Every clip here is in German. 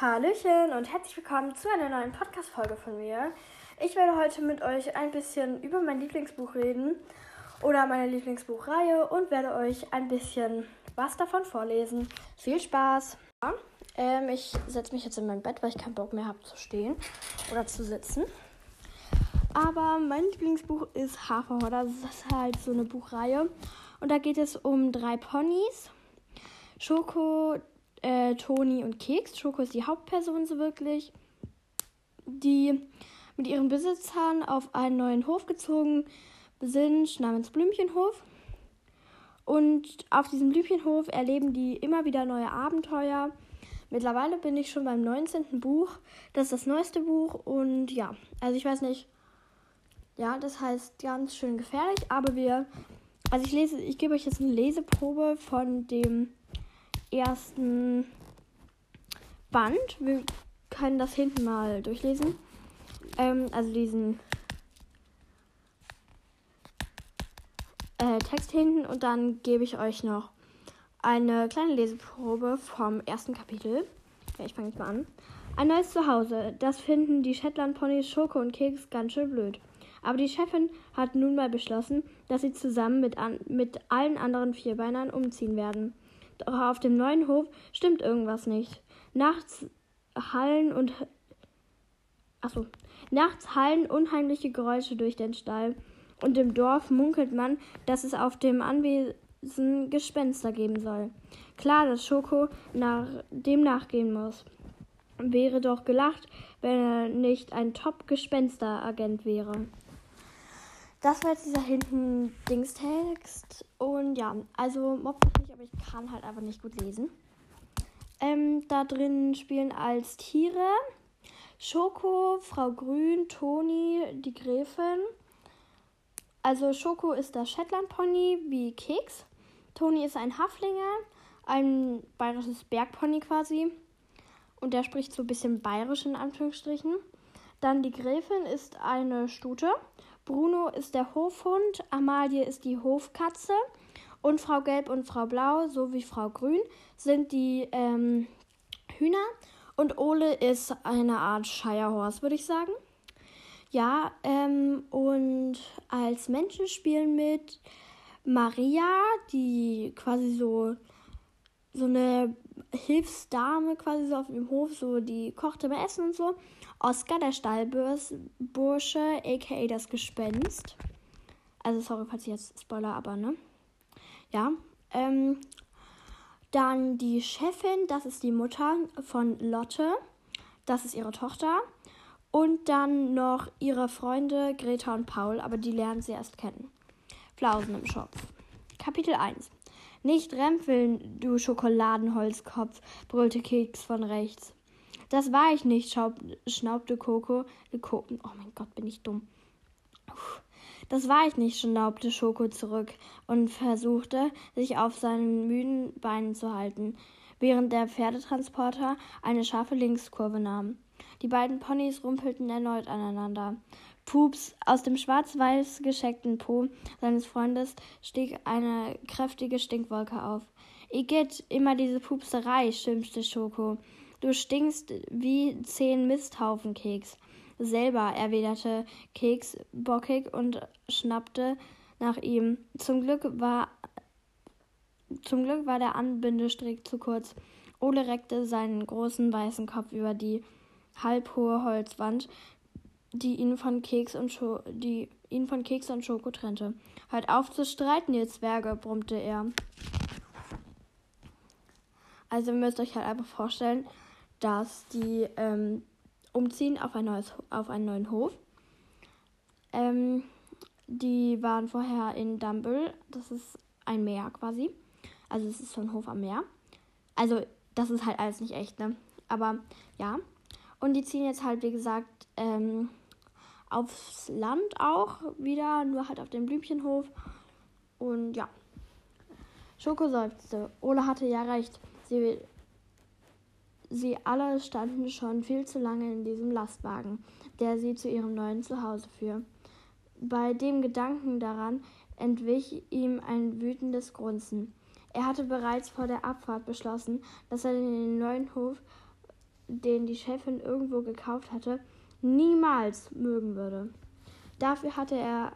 Hallöchen und herzlich willkommen zu einer neuen Podcast-Folge von mir. Ich werde heute mit euch ein bisschen über mein Lieblingsbuch reden oder meine Lieblingsbuchreihe und werde euch ein bisschen was davon vorlesen. Viel Spaß! Ja, ähm, ich setze mich jetzt in mein Bett, weil ich keinen Bock mehr habe zu stehen oder zu sitzen. Aber mein Lieblingsbuch ist Haferhorder. Das ist halt so eine Buchreihe. Und da geht es um drei Ponys. Schoko, äh, Toni und Keks. Schoko ist die Hauptperson so wirklich. Die mit ihren Besitzern auf einen neuen Hof gezogen sind, namens Blümchenhof. Und auf diesem Blümchenhof erleben die immer wieder neue Abenteuer. Mittlerweile bin ich schon beim 19. Buch. Das ist das neueste Buch. Und ja, also ich weiß nicht, ja, das heißt ganz schön gefährlich, aber wir. Also ich lese, ich gebe euch jetzt eine Leseprobe von dem ersten Band. Wir können das hinten mal durchlesen. Ähm, also diesen äh, Text hinten und dann gebe ich euch noch eine kleine Leseprobe vom ersten Kapitel. Ja, ich fange jetzt mal an. Ein neues Zuhause. Das finden die Shetland-Ponys Schoko und Keks ganz schön blöd. Aber die Chefin hat nun mal beschlossen, dass sie zusammen mit, an, mit allen anderen Vierbeinern umziehen werden. Doch auf dem neuen Hof stimmt irgendwas nicht. Nachts hallen und Achso. Nachts hallen unheimliche Geräusche durch den Stall. Und im Dorf munkelt man, dass es auf dem Anwesen Gespenster geben soll. Klar, dass Schoko nach, dem nachgehen muss. Wäre doch gelacht, wenn er nicht ein Top-Gespensteragent wäre. Das war jetzt dieser hinten Dingstext. Und ja, also mobbt mich nicht, aber ich kann halt einfach nicht gut lesen. Ähm, da drin spielen als Tiere Schoko, Frau Grün, Toni, die Gräfin. Also Schoko ist der Shetland-Pony wie Keks. Toni ist ein Haflinger, ein bayerisches Bergpony quasi. Und der spricht so ein bisschen bayerisch in Anführungsstrichen. Dann die Gräfin ist eine Stute. Bruno ist der Hofhund, Amalie ist die Hofkatze und Frau Gelb und Frau Blau sowie Frau Grün sind die ähm, Hühner und Ole ist eine Art Shirehorse, würde ich sagen. Ja, ähm, und als Menschen spielen mit Maria, die quasi so so eine Hilfsdame quasi so auf dem Hof, so die kocht immer Essen und so. Oscar, der Stallbursche, aka das Gespenst. Also sorry, falls ich jetzt Spoiler, aber ne? Ja. Ähm, dann die Chefin, das ist die Mutter von Lotte. Das ist ihre Tochter. Und dann noch ihre Freunde Greta und Paul, aber die lernen sie erst kennen. Flausen im Schopf. Kapitel 1. Nicht rempeln, du Schokoladenholzkopf, brüllte Keks von rechts. Das war ich nicht, schnaubte Coco. oh mein Gott, bin ich dumm. Das war ich nicht, schnaubte Schoko zurück und versuchte, sich auf seinen müden Beinen zu halten, während der Pferdetransporter eine scharfe Linkskurve nahm. Die beiden Ponys rumpelten erneut aneinander. Pups, aus dem schwarz-weiß gescheckten Po seines Freundes stieg eine kräftige Stinkwolke auf. Igitt, immer diese Pupserei, schimpfte Schoko. Du stinkst wie zehn Misthaufen, Keks. Selber, erwiderte Keks bockig und schnappte nach ihm. Zum Glück war zum Glück war der Anbindestrick zu kurz. Ole reckte seinen großen weißen Kopf über die halbhohe Holzwand, die ihn von Keks und Scho die ihn von Keks und Schoko trennte. Hört auf zu streiten, ihr Zwerge, brummte er. Also ihr müsst euch halt einfach vorstellen, dass die ähm, umziehen auf, ein neues, auf einen neuen Hof. Ähm, die waren vorher in Dumble, das ist ein Meer quasi. Also es ist so ein Hof am Meer. Also das ist halt alles nicht echt, ne? Aber ja. Und die ziehen jetzt halt, wie gesagt, ähm, aufs Land auch wieder, nur halt auf dem Blümchenhof. Und ja. Schoko seufzte. Ole hatte ja recht. Sie, sie alle standen schon viel zu lange in diesem Lastwagen, der sie zu ihrem neuen Zuhause führt. Bei dem Gedanken daran entwich ihm ein wütendes Grunzen. Er hatte bereits vor der Abfahrt beschlossen, dass er den neuen Hof den die Chefin irgendwo gekauft hatte, niemals mögen würde. Dafür hatte er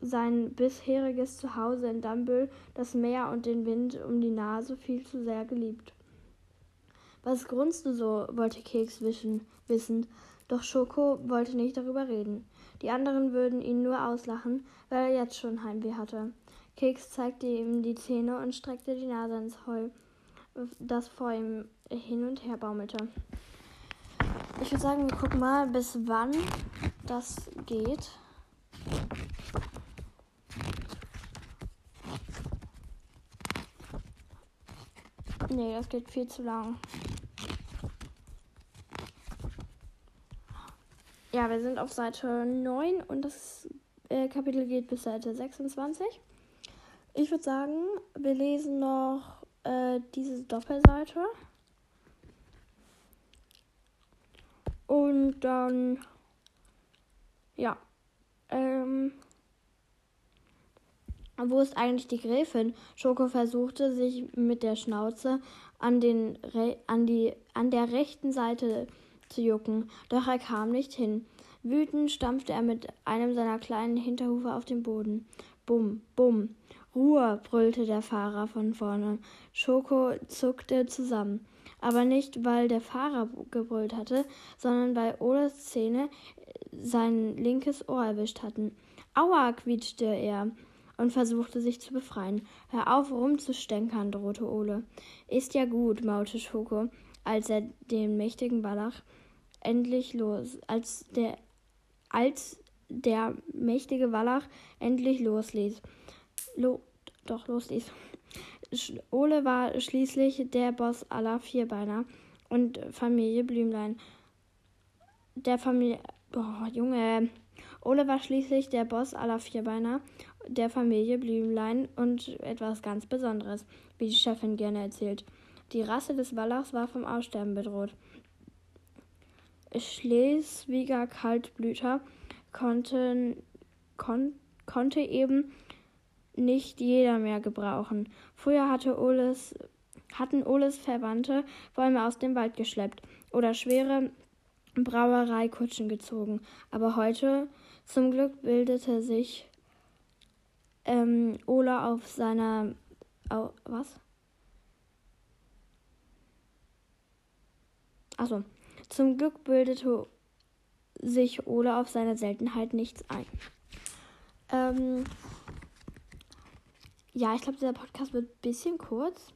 sein bisheriges Zuhause in Dumbel, das Meer und den Wind um die Nase viel zu sehr geliebt. Was grunzt du so? wollte Keks wischen, wissen, doch Schoko wollte nicht darüber reden. Die anderen würden ihn nur auslachen, weil er jetzt schon Heimweh hatte. Keks zeigte ihm die Zähne und streckte die Nase ins Heu, das vor ihm hin und her baumelte. Ich würde sagen, wir gucken mal, bis wann das geht. Nee, das geht viel zu lang. Ja, wir sind auf Seite 9 und das äh, Kapitel geht bis Seite 26. Ich würde sagen, wir lesen noch äh, diese Doppelseite. Und dann, ja, ähm, wo ist eigentlich die Gräfin? Schoko versuchte sich mit der Schnauze an, den an, die, an der rechten Seite zu jucken, doch er kam nicht hin. Wütend stampfte er mit einem seiner kleinen Hinterhufe auf den Boden. Bumm, bumm. Ruhe, brüllte der Fahrer von vorne. Schoko zuckte zusammen. Aber nicht, weil der Fahrer gebrüllt hatte, sondern weil Oles Zähne sein linkes Ohr erwischt hatten. Aua, quietschte er und versuchte sich zu befreien. Hör auf, rumzustänkern, drohte Ole. Ist ja gut, maute Schoko, als er den mächtigen Wallach endlich los, als der, als der mächtige Wallach endlich losließ. Lo, doch losließ. Ole war schließlich der Boss aller Vierbeiner und Familie Blümlein. Der Familie. Boah, Junge. Ole war schließlich der Boss aller Vierbeiner der Familie Blümlein und etwas ganz Besonderes, wie die Chefin gerne erzählt. Die Rasse des Wallachs war vom Aussterben bedroht. Schleswiger Kaltblüter konnten, kon, konnte eben nicht jeder mehr gebrauchen. Früher hatte Oles, hatten Oles Verwandte Bäume aus dem Wald geschleppt oder schwere Brauereikutschen gezogen. Aber heute, zum Glück, bildete sich ähm, Ola auf seiner. Au, was? Achso. Zum Glück bildete sich Ola auf seine Seltenheit nichts ein. Ähm, ja, ich glaube, dieser Podcast wird ein bisschen kurz.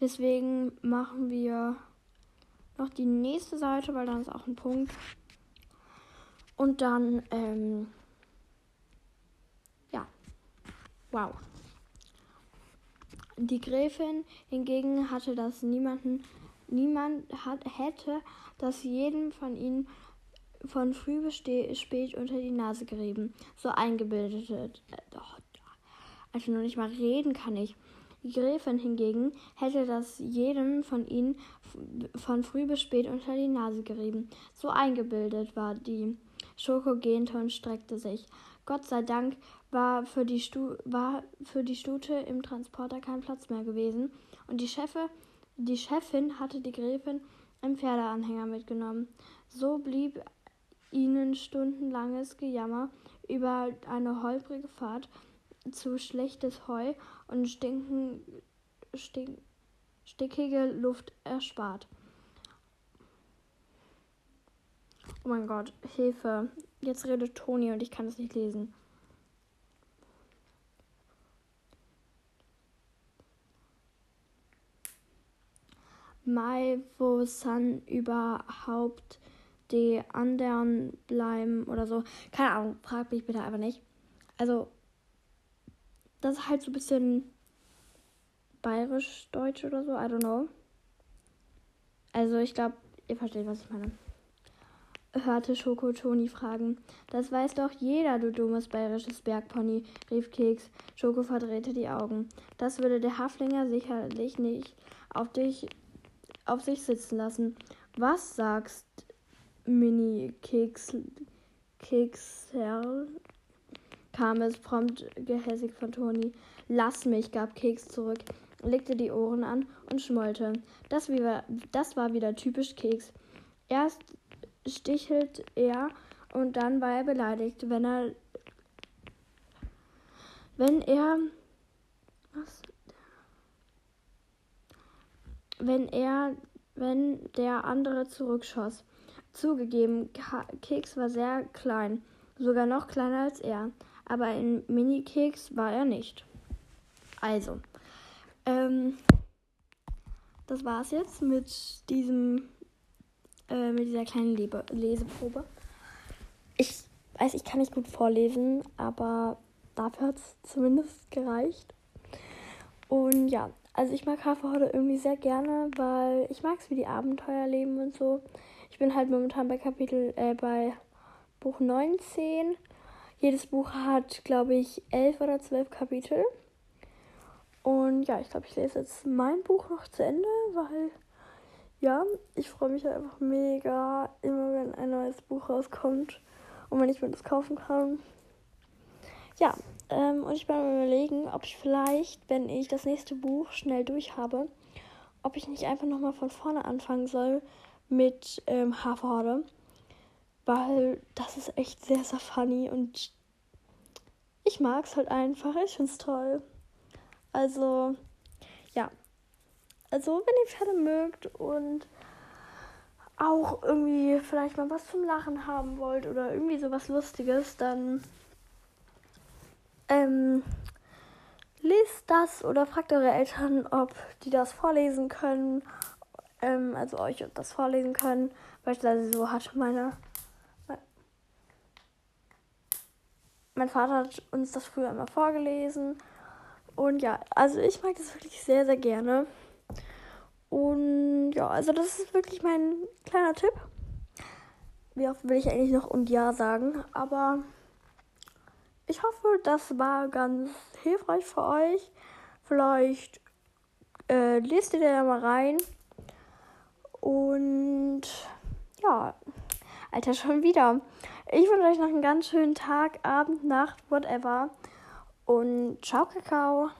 Deswegen machen wir noch die nächste Seite, weil dann ist auch ein Punkt. Und dann ähm, Wow. Die Gräfin hingegen hatte das niemanden, niemand hat, hätte das jedem von ihnen von früh bis spät unter die Nase gerieben. So eingebildet. Äh, doch, also nur nicht mal reden kann ich. Die Gräfin hingegen hätte das jedem von ihnen von früh bis spät unter die Nase gerieben. So eingebildet war die. Schoko gähnte und streckte sich. Gott sei Dank war für die, Stu war für die Stute im Transporter kein Platz mehr gewesen und die, Chefe, die Chefin hatte die Gräfin im Pferdeanhänger mitgenommen. So blieb ihnen stundenlanges Gejammer über eine holprige Fahrt zu schlechtes Heu und stinken, stink, stickige Luft erspart. Oh mein Gott, Hilfe. Jetzt redet Toni und ich kann es nicht lesen. Mai, wo San überhaupt die anderen bleiben oder so. Keine Ahnung, frag mich bitte einfach nicht. Also, das ist halt so ein bisschen bayerisch-deutsch oder so, I don't know. Also, ich glaube, ihr versteht, was ich meine. Hörte Schoko Toni fragen. Das weiß doch jeder, du dummes bayerisches Bergpony, rief Keks. Schoko verdrehte die Augen. Das würde der Haflinger sicherlich nicht auf dich auf sich sitzen lassen. Was sagst, Mini Keks, Keksherr? Kam es prompt gehässig von Toni. Lass mich, gab Keks zurück. legte die Ohren an und schmollte. Das, war, das war wieder typisch Keks. Erst stichelt er und dann war er beleidigt, wenn er wenn er was wenn er wenn der andere zurückschoss. Zugegeben, Keks war sehr klein, sogar noch kleiner als er, aber in Mini-Keks war er nicht. Also, ähm, das war's jetzt mit diesem, äh, mit dieser kleinen Lebe Leseprobe. Ich weiß, ich kann nicht gut vorlesen, aber dafür hat es zumindest gereicht. Und ja, also ich mag Haferhorde irgendwie sehr gerne, weil ich mag es, wie die Abenteuer leben und so. Ich bin halt momentan bei Kapitel, äh, bei Buch 19. Jedes Buch hat, glaube ich, elf oder zwölf Kapitel. Und ja, ich glaube, ich lese jetzt mein Buch noch zu Ende, weil ja, ich freue mich einfach mega, immer wenn ein neues Buch rauskommt und wenn ich mir das kaufen kann. Ja, ähm, und ich bin mir überlegen, ob ich vielleicht, wenn ich das nächste Buch schnell durch habe, ob ich nicht einfach nochmal von vorne anfangen soll mit ähm, Haferhorde. Weil das ist echt sehr, sehr funny und ich mag es halt einfach. Ich finde es toll. Also, ja. Also, wenn ihr Pferde mögt und auch irgendwie vielleicht mal was zum Lachen haben wollt oder irgendwie sowas Lustiges, dann ähm, lest das oder fragt eure Eltern, ob die das vorlesen können. Ähm, also euch das vorlesen können. Beispielsweise so hat meine. Mein Vater hat uns das früher immer vorgelesen. Und ja, also ich mag das wirklich sehr, sehr gerne. Und ja, also das ist wirklich mein kleiner Tipp. Wie oft will ich eigentlich noch und ja sagen, aber ich hoffe, das war ganz hilfreich für euch. Vielleicht äh, lest ihr da mal rein. Und ja, Alter, schon wieder. Ich wünsche euch noch einen ganz schönen Tag, Abend, Nacht, whatever. Und ciao, Kakao.